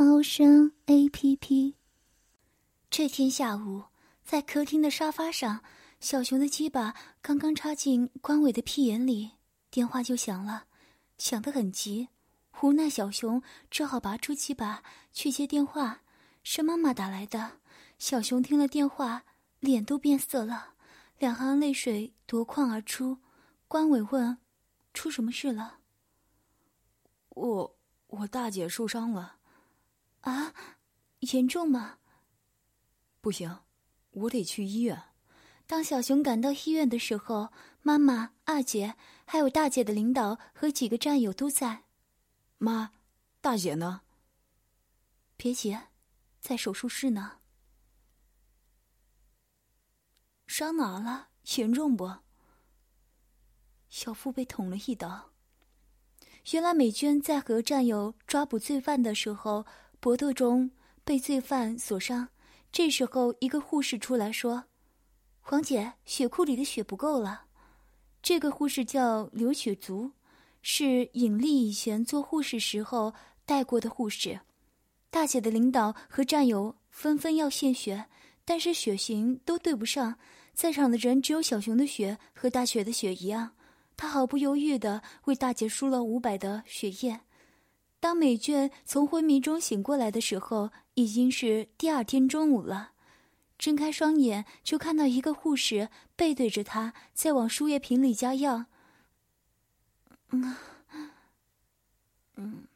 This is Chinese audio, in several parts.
猫声 A P P。这天下午，在客厅的沙发上，小熊的鸡巴刚刚插进关伟的屁眼里，电话就响了，响得很急。无奈小熊只好拔出鸡巴去接电话，是妈妈打来的。小熊听了电话，脸都变色了，两行泪水夺眶而出。关伟问：“出什么事了？”我我大姐受伤了，啊，严重吗？不行，我得去医院。当小熊赶到医院的时候，妈妈、二姐还有大姐的领导和几个战友都在。妈，大姐呢？别急，在手术室呢。伤哪了？严重不？小腹被捅了一刀。原来美娟在和战友抓捕罪犯的时候，搏斗中被罪犯所伤。这时候，一个护士出来说：“黄姐，血库里的血不够了。”这个护士叫刘雪竹，是尹丽以前做护士时候带过的护士。大姐的领导和战友纷纷要献血，但是血型都对不上，在场的人只有小熊的血和大雪的血一样。他毫不犹豫地为大姐输了五百的血液。当美娟从昏迷中醒过来的时候，已经是第二天中午了。睁开双眼，就看到一个护士背对着她，在往输液瓶里加药。嗯，嗯，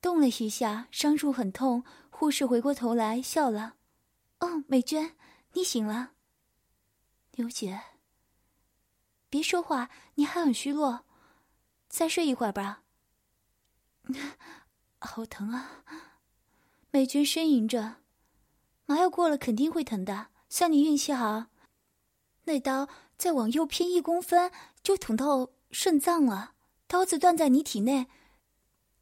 动了一下，伤处很痛。护士回过头来笑了：“哦，美娟，你醒了。”刘姐。别说话，你还很虚弱，再睡一会儿吧。好疼啊！美娟呻吟着，麻药过了肯定会疼的。算你运气好，那刀再往右偏一公分就捅到肾脏了，刀子断在你体内，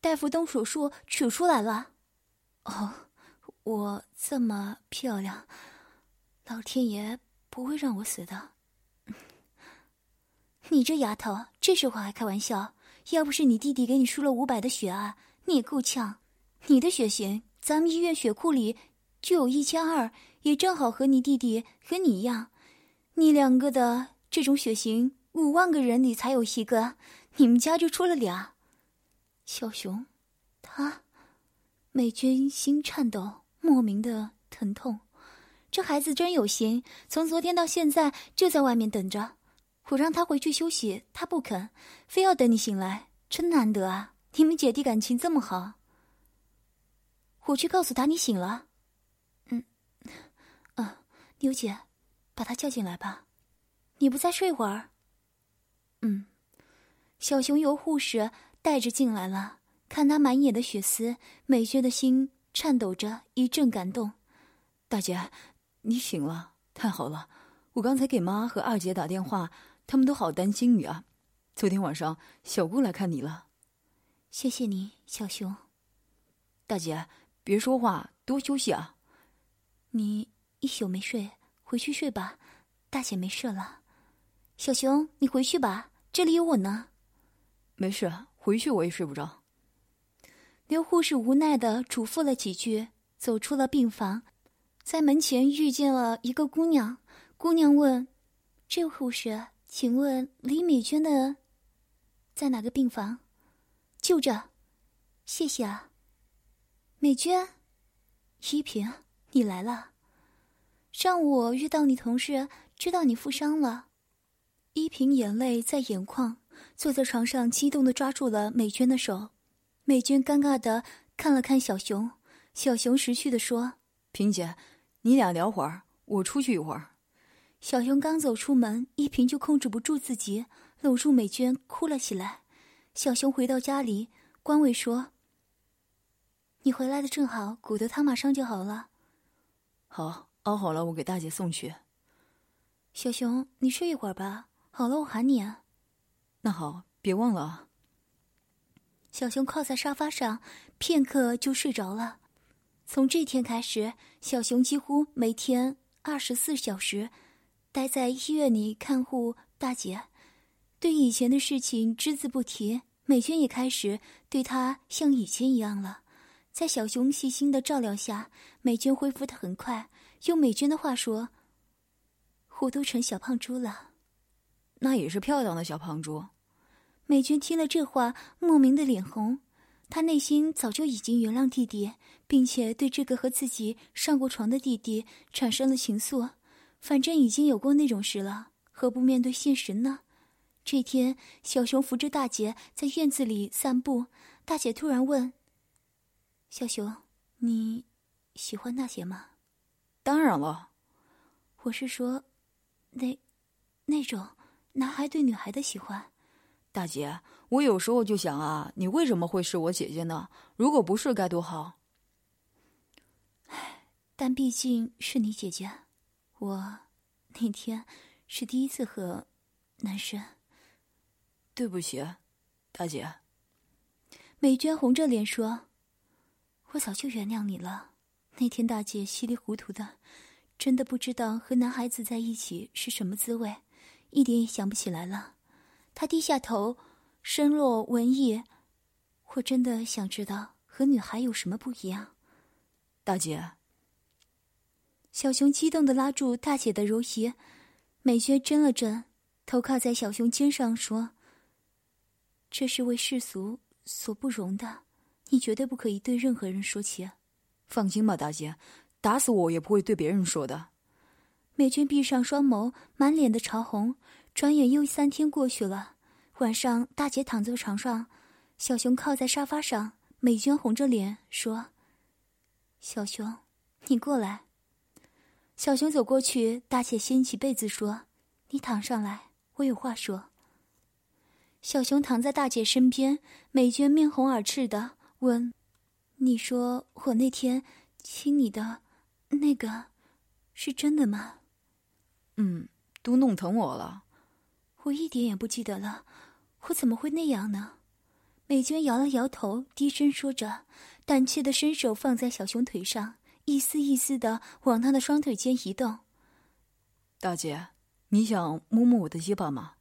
大夫动手术取出来了。哦，我这么漂亮，老天爷不会让我死的。你这丫头，这时候还开玩笑？要不是你弟弟给你输了五百的血啊，你也够呛。你的血型，咱们医院血库里就有一千二，也正好和你弟弟和你一样。你两个的这种血型，五万个人里才有一个，你们家就出了俩。小熊，他，美娟心颤抖，莫名的疼痛。这孩子真有心，从昨天到现在就在外面等着。我让他回去休息，他不肯，非要等你醒来，真难得啊！你们姐弟感情这么好。我去告诉他你醒了。嗯，嗯，妞姐，把他叫进来吧。你不再睡会儿？嗯。小熊由护士带着进来了，看他满眼的血丝，美娟的心颤抖着，一阵感动。大姐，你醒了，太好了！我刚才给妈和二姐打电话。他们都好担心你啊！昨天晚上小姑来看你了，谢谢你，小熊。大姐，别说话，多休息啊。你一宿没睡，回去睡吧。大姐没事了。小熊，你回去吧，这里有我呢。没事，回去我也睡不着。刘护士无奈的嘱咐了几句，走出了病房，在门前遇见了一个姑娘。姑娘问：“这位护士？”请问李美娟的在哪个病房？就这，谢谢啊。美娟，依萍，你来了。上午我遇到你同事，知道你负伤了。依萍眼泪在眼眶，坐在床上，激动的抓住了美娟的手。美娟尴尬的看了看小熊，小熊识趣的说：“萍姐，你俩聊会儿，我出去一会儿。”小熊刚走出门，依萍就控制不住自己，搂住美娟哭了起来。小熊回到家里，关伟说：“你回来的正好，骨头汤马上就好了。好，熬好了我给大姐送去。小熊，你睡一会儿吧。好了，我喊你啊。那好，别忘了啊。小熊靠在沙发上，片刻就睡着了。从这天开始，小熊几乎每天二十四小时待在医院里看护大姐，对以前的事情只字不提。美娟也开始对他像以前一样了。在小熊细心的照料下，美娟恢复的很快。用美娟的话说：“我都成小胖猪了。”那也是漂亮的小胖猪。美娟听了这话，莫名的脸红。她内心早就已经原谅弟弟，并且对这个和自己上过床的弟弟产生了情愫。反正已经有过那种事了，何不面对现实呢？这天，小熊扶着大姐在院子里散步，大姐突然问：“小熊，你喜欢大姐吗？”“当然了。”“我是说，那，那种男孩对女孩的喜欢。”大姐，我有时候就想啊，你为什么会是我姐姐呢？如果不是，该多好。唉，但毕竟是你姐姐，我那天是第一次和男生。对不起，大姐。美娟红着脸说：“我早就原谅你了。那天大姐稀里糊涂的，真的不知道和男孩子在一起是什么滋味，一点也想不起来了。”她低下头，身若文艺。我真的想知道和女孩有什么不一样。大姐，小熊激动的拉住大姐的柔仪，美娟怔了怔，头靠在小熊肩上说：“这是为世俗所不容的，你绝对不可以对任何人说起。”放心吧，大姐，打死我也不会对别人说的。美娟闭上双眸，满脸的潮红。转眼又三天过去了，晚上大姐躺在床上，小熊靠在沙发上，美娟红着脸说：“小熊，你过来。”小熊走过去，大姐掀起被子说：“你躺上来，我有话说。”小熊躺在大姐身边，美娟面红耳赤的问：“你说我那天亲你的，那个，是真的吗？”“嗯，都弄疼我了。”我一点也不记得了，我怎么会那样呢？美娟摇了摇头，低声说着，胆怯的伸手放在小熊腿上，一丝一丝的往他的双腿间移动。大姐，你想摸摸我的鸡巴吗？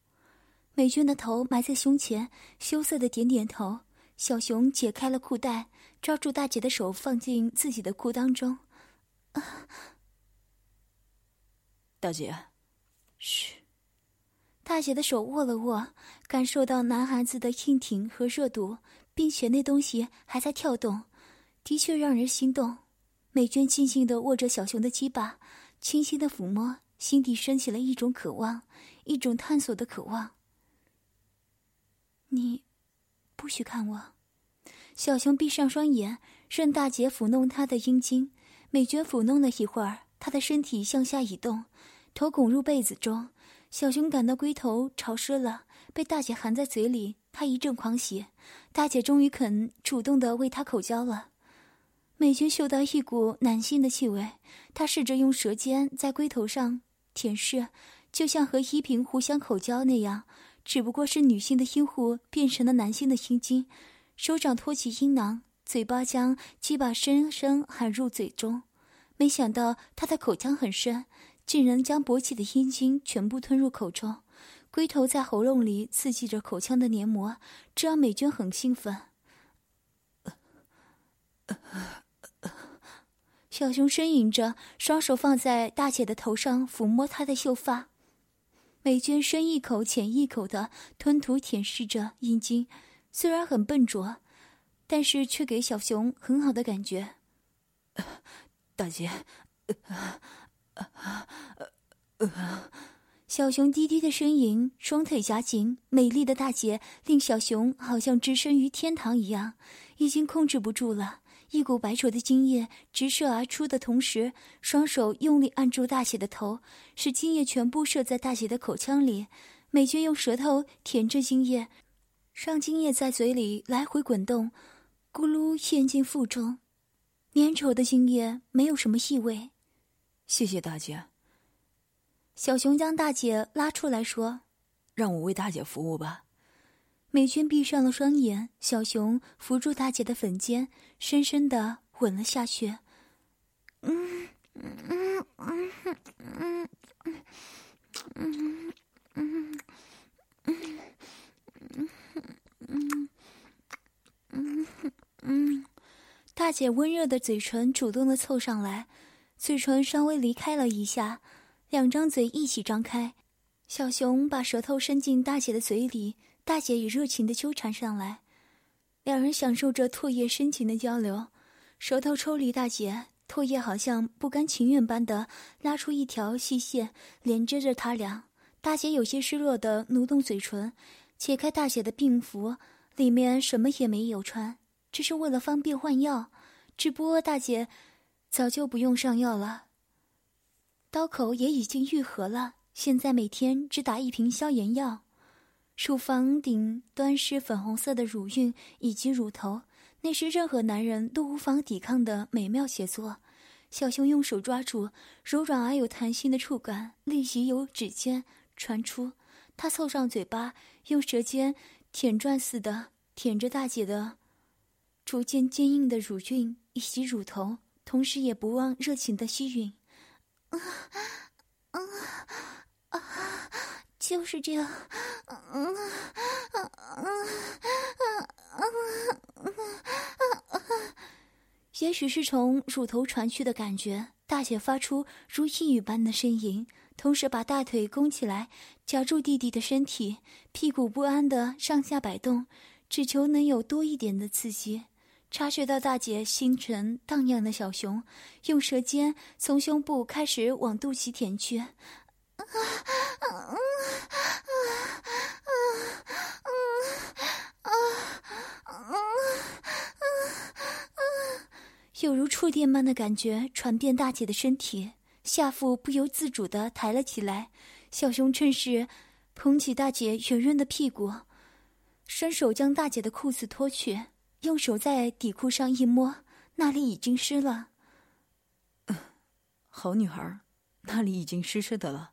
美娟的头埋在胸前，羞涩的点点头。小熊解开了裤带，抓住大姐的手放进自己的裤裆中。啊，大姐，嘘。大姐的手握了握，感受到男孩子的硬挺和热度，并且那东西还在跳动，的确让人心动。美娟静静的握着小熊的鸡巴，轻轻的抚摸，心底升起了一种渴望，一种探索的渴望。你，不许看我。小熊闭上双眼，任大姐抚弄他的阴茎。美娟抚弄了一会儿，他的身体向下移动，头拱入被子中。小熊感到龟头潮湿了，被大姐含在嘴里，他一阵狂喜。大姐终于肯主动的为他口交了。美军嗅到一股男性的气味，他试着用舌尖在龟头上舔舐，就像和依萍互相口交那样，只不过是女性的阴户变成了男性的阴茎。手掌托起阴囊，嘴巴将鸡巴深深含入嘴中，没想到他的口腔很深。竟然将勃起的阴茎全部吞入口中，龟头在喉咙里刺激着口腔的黏膜，这让美军很兴奋。小熊呻吟着，双手放在大姐的头上抚摸她的秀发。美娟深一口浅一口的吞吐舔舐着阴茎，虽然很笨拙，但是却给小熊很好的感觉。大姐。小熊低低的呻吟，双腿夹紧。美丽的大姐令小熊好像置身于天堂一样，已经控制不住了。一股白灼的精液直射而出的同时，双手用力按住大姐的头，使精液全部射在大姐的口腔里。美娟用舌头舔着精液，让精液在嘴里来回滚动，咕噜咽进腹中。粘稠的精液没有什么异味。谢谢大姐。小熊将大姐拉出来说：“让我为大姐服务吧。”美娟闭上了双眼，小熊扶住大姐的粉肩，深深的吻了下去。嗯嗯嗯嗯嗯嗯嗯嗯嗯嗯嗯嗯，大姐温热的嘴唇主动的凑上来，嘴唇稍微离开了一下，两张嘴一起张开，小熊把舌头伸进大姐的嘴里。大姐也热情的纠缠上来，两人享受着唾液深情的交流，舌头抽离大姐，唾液好像不甘情愿般的拉出一条细线，连接着他俩。大姐有些失落的挪动嘴唇，解开大姐的病服，里面什么也没有穿，只是为了方便换药。只不过大姐早就不用上药了，刀口也已经愈合了，现在每天只打一瓶消炎药。乳房顶端是粉红色的乳晕以及乳头，那是任何男人都无法抵抗的美妙写作。小熊用手抓住，柔软而有弹性的触感立即由指尖传出。他凑上嘴巴，用舌尖舔转似的舔着大姐的逐渐坚硬的乳晕以及乳头，同时也不忘热情的吸吮。啊啊啊！就是这样。嗯嗯嗯嗯嗯嗯也许是从乳头传去的感觉，大姐发出如呓语般的呻吟，同时把大腿弓起来夹住弟弟的身体，屁股不安的上下摆动，只求能有多一点的刺激。察觉到大姐心神荡漾的小熊，用舌尖从胸部开始往肚脐舔去。啊啊啊有如触电般的感觉传遍大姐的身体，下腹不由自主的抬了起来。小熊趁势捧起大姐圆润的屁股，伸手将大姐的裤子脱去，用手在底裤上一摸，那里已经湿了。好女孩，那里已经湿湿的了。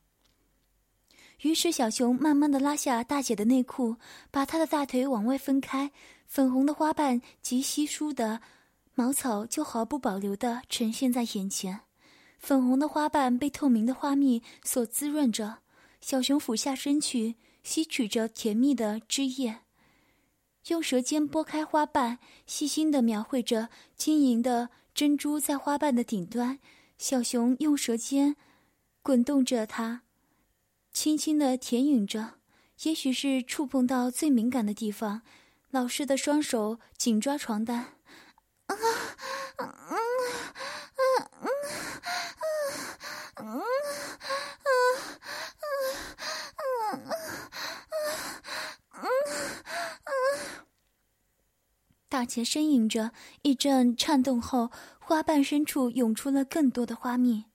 于是，小熊慢慢的拉下大姐的内裤，把她的大腿往外分开，粉红的花瓣及稀疏的茅草就毫不保留的呈现在眼前。粉红的花瓣被透明的花蜜所滋润着，小熊俯下身去吸取着甜蜜的汁液，用舌尖拨开花瓣，细心的描绘着晶莹的珍珠在花瓣的顶端。小熊用舌尖滚动着它。轻轻的舔吮着，也许是触碰到最敏感的地方，老师的双手紧抓床单。啊，嗯，嗯，嗯，嗯，嗯，嗯，嗯，大姐呻吟着，一阵颤动后，花瓣深处涌出了更多的花蜜。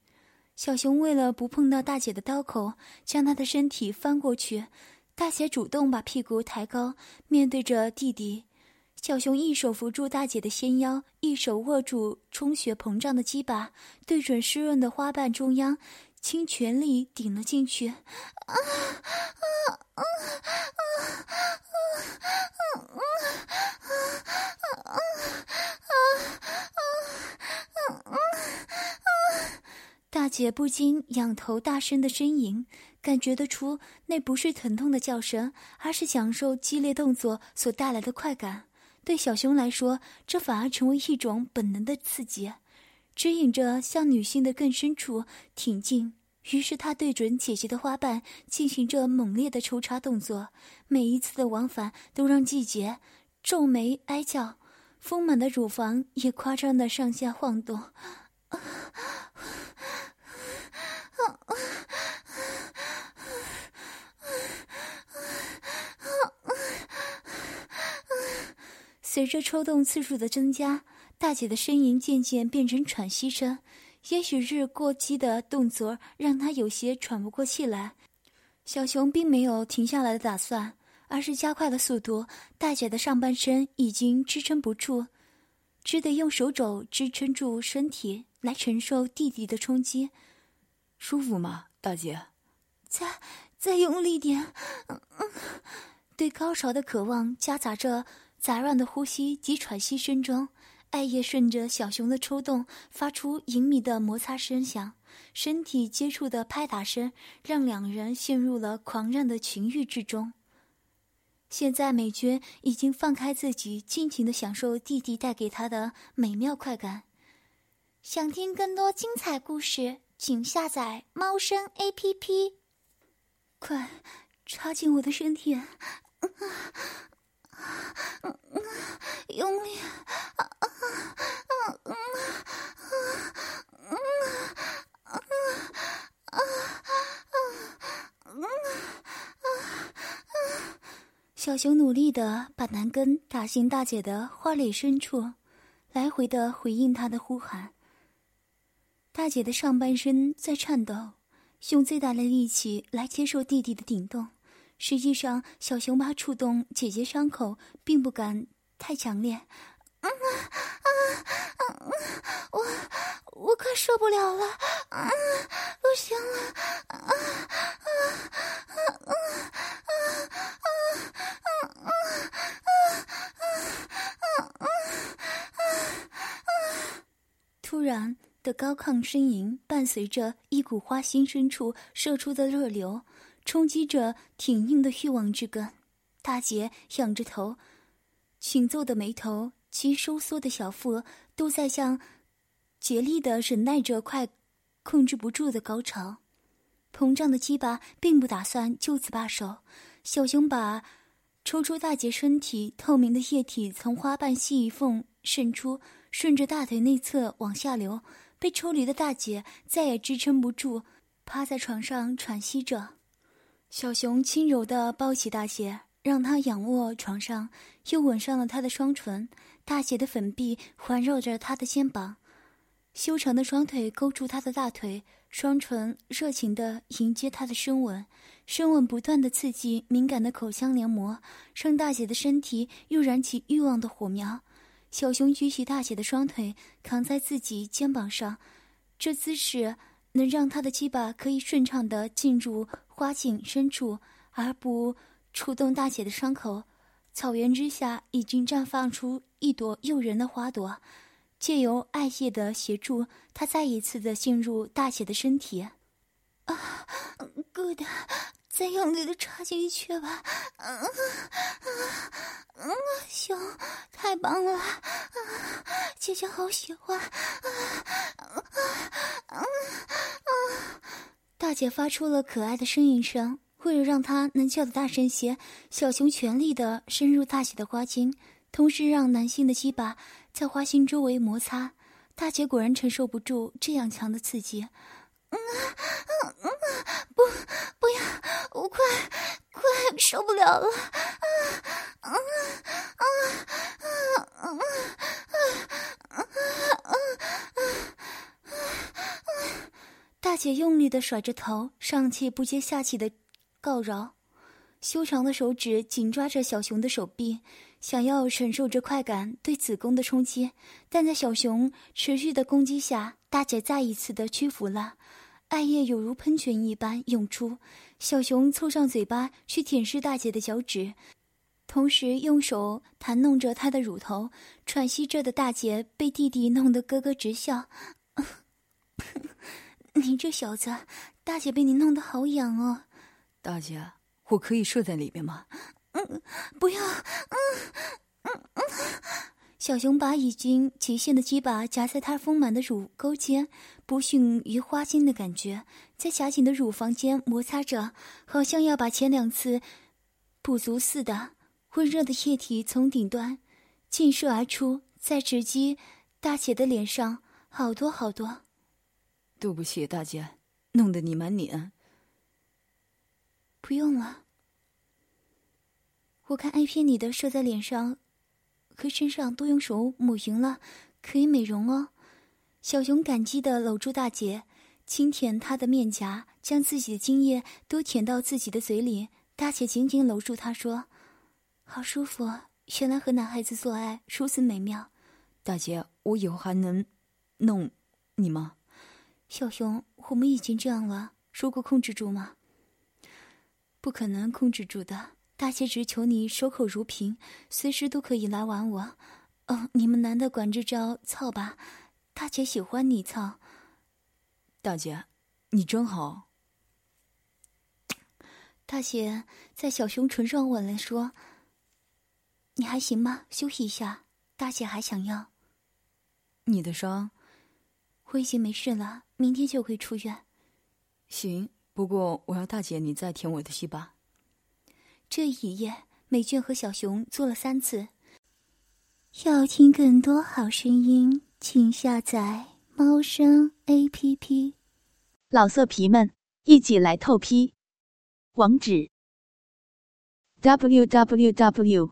小熊为了不碰到大姐的刀口，将她的身体翻过去。大姐主动把屁股抬高，面对着弟弟。小熊一手扶住大姐的纤腰，一手握住充血膨胀的鸡巴，对准湿润的花瓣中央，倾全力顶了进去。啊！大姐不禁仰头大声的呻吟，感觉得出那不是疼痛的叫声，而是享受激烈动作所带来的快感。对小熊来说，这反而成为一种本能的刺激，指引着向女性的更深处挺进。于是他对准姐姐的花瓣进行着猛烈的抽插动作，每一次的往返都让季节皱眉哀叫，丰满的乳房也夸张的上下晃动。随着抽动次数的增加，大姐的呻吟渐渐变成喘息声。也许是过激的动作让她有些喘不过气来，小熊并没有停下来的打算，而是加快了速度。大姐的上半身已经支撑不住。只得用手肘支撑住身体来承受弟弟的冲击。舒服吗，大姐？再再用力点。嗯嗯，对高潮的渴望夹杂着杂乱的呼吸及喘息声中，艾叶顺着小熊的抽动发出隐秘的摩擦声响，身体接触的拍打声让两人陷入了狂热的情欲之中。现在美娟已经放开自己，尽情的享受弟弟带给她的美妙快感。想听更多精彩故事，请下载猫声 A P P。快插进我的身体，用力！啊啊啊！嗯啊啊啊啊小熊努力的把男根打进大姐的花蕾深处，来回的回应她的呼喊。大姐的上半身在颤抖，用最大的力气来接受弟弟的顶动。实际上，小熊妈触动姐姐伤口并不敢太强烈。嗯啊啊啊！我我快受不了了，啊，不行了，啊啊啊啊啊啊啊啊啊！突然的高亢呻吟伴随着一股花心深处射出的热流，冲击着挺硬的欲望之根。大姐仰着头，紧皱的眉头。其收缩的小腹都在像竭力的忍耐着快控制不住的高潮，膨胀的鸡巴并不打算就此罢手。小熊把抽出大姐身体透明的液体从花瓣细缝渗出，顺着大腿内侧往下流。被抽离的大姐再也支撑不住，趴在床上喘息着。小熊轻柔地抱起大姐，让她仰卧床上，又吻上了她的双唇。大姐的粉臂环绕着他的肩膀，修长的双腿勾住他的大腿，双唇热情地迎接他的深吻，深吻不断地刺激敏感的口腔黏膜，让大姐的身体又燃起欲望的火苗。小熊举起大姐的双腿，扛在自己肩膀上，这姿势能让他的鸡巴可以顺畅地进入花茎深处，而不触动大姐的伤口。草原之下已经绽放出一朵诱人的花朵，借由艾叶的协助，他再一次的进入大姐的身体。啊，good，再用力的插进去吧。嗯嗯，行，太棒了啊姐姐好喜欢啊啊啊啊大姐发出了可爱的呻吟声为了让她能叫的大声些小熊全力的深入大姐的花心同时让男性的鸡巴在花心周围摩擦。大姐果然承受不住这样强的刺激。嗯嗯嗯不不要我快快受不了了啊嗯啊啊 大姐用力的甩着头，上气不接下气的。告饶，修长的手指紧抓着小熊的手臂，想要忍受着快感对子宫的冲击，但在小熊持续的攻击下，大姐再一次的屈服了，艾叶有如喷泉一般涌出，小熊凑上嘴巴去舔舐大姐的脚趾，同时用手弹弄着她的乳头，喘息着的大姐被弟弟弄得咯咯直笑，你这小子，大姐被你弄得好痒哦。大姐，我可以睡在里面吗？嗯，不要。嗯嗯嗯。小熊把已经极限的鸡巴夹在他丰满的乳沟间，不逊于花心的感觉，在夹紧的乳房间摩擦着，好像要把前两次补足似的。温热的液体从顶端浸射而出，在直击大姐的脸上，好多好多。对不起，大姐，弄得你满脸。不用了，我看 A 片你的射在脸上和身上都用手抹匀了，可以美容哦。小熊感激的搂住大姐，轻舔她的面颊，将自己的精液都舔到自己的嘴里。大姐紧紧搂住她说：“好舒服，原来和男孩子做爱如此美妙。”大姐，我以后还能弄你吗？小熊，我们已经这样了，如果控制住吗？不可能控制住的。大姐只求你守口如瓶，随时都可以来玩我。哦，你们男的管这招操吧，大姐喜欢你操。大姐，你真好。大姐在小熊唇上吻了，说：“你还行吗？休息一下，大姐还想要。”你的伤，我已经没事了，明天就会出院。行，不过我要大姐你再舔我的西巴。这一夜，美娟和小熊做了三次。要听更多好声音，请下载猫声 A P P。老色皮们，一起来透批！网址：w w w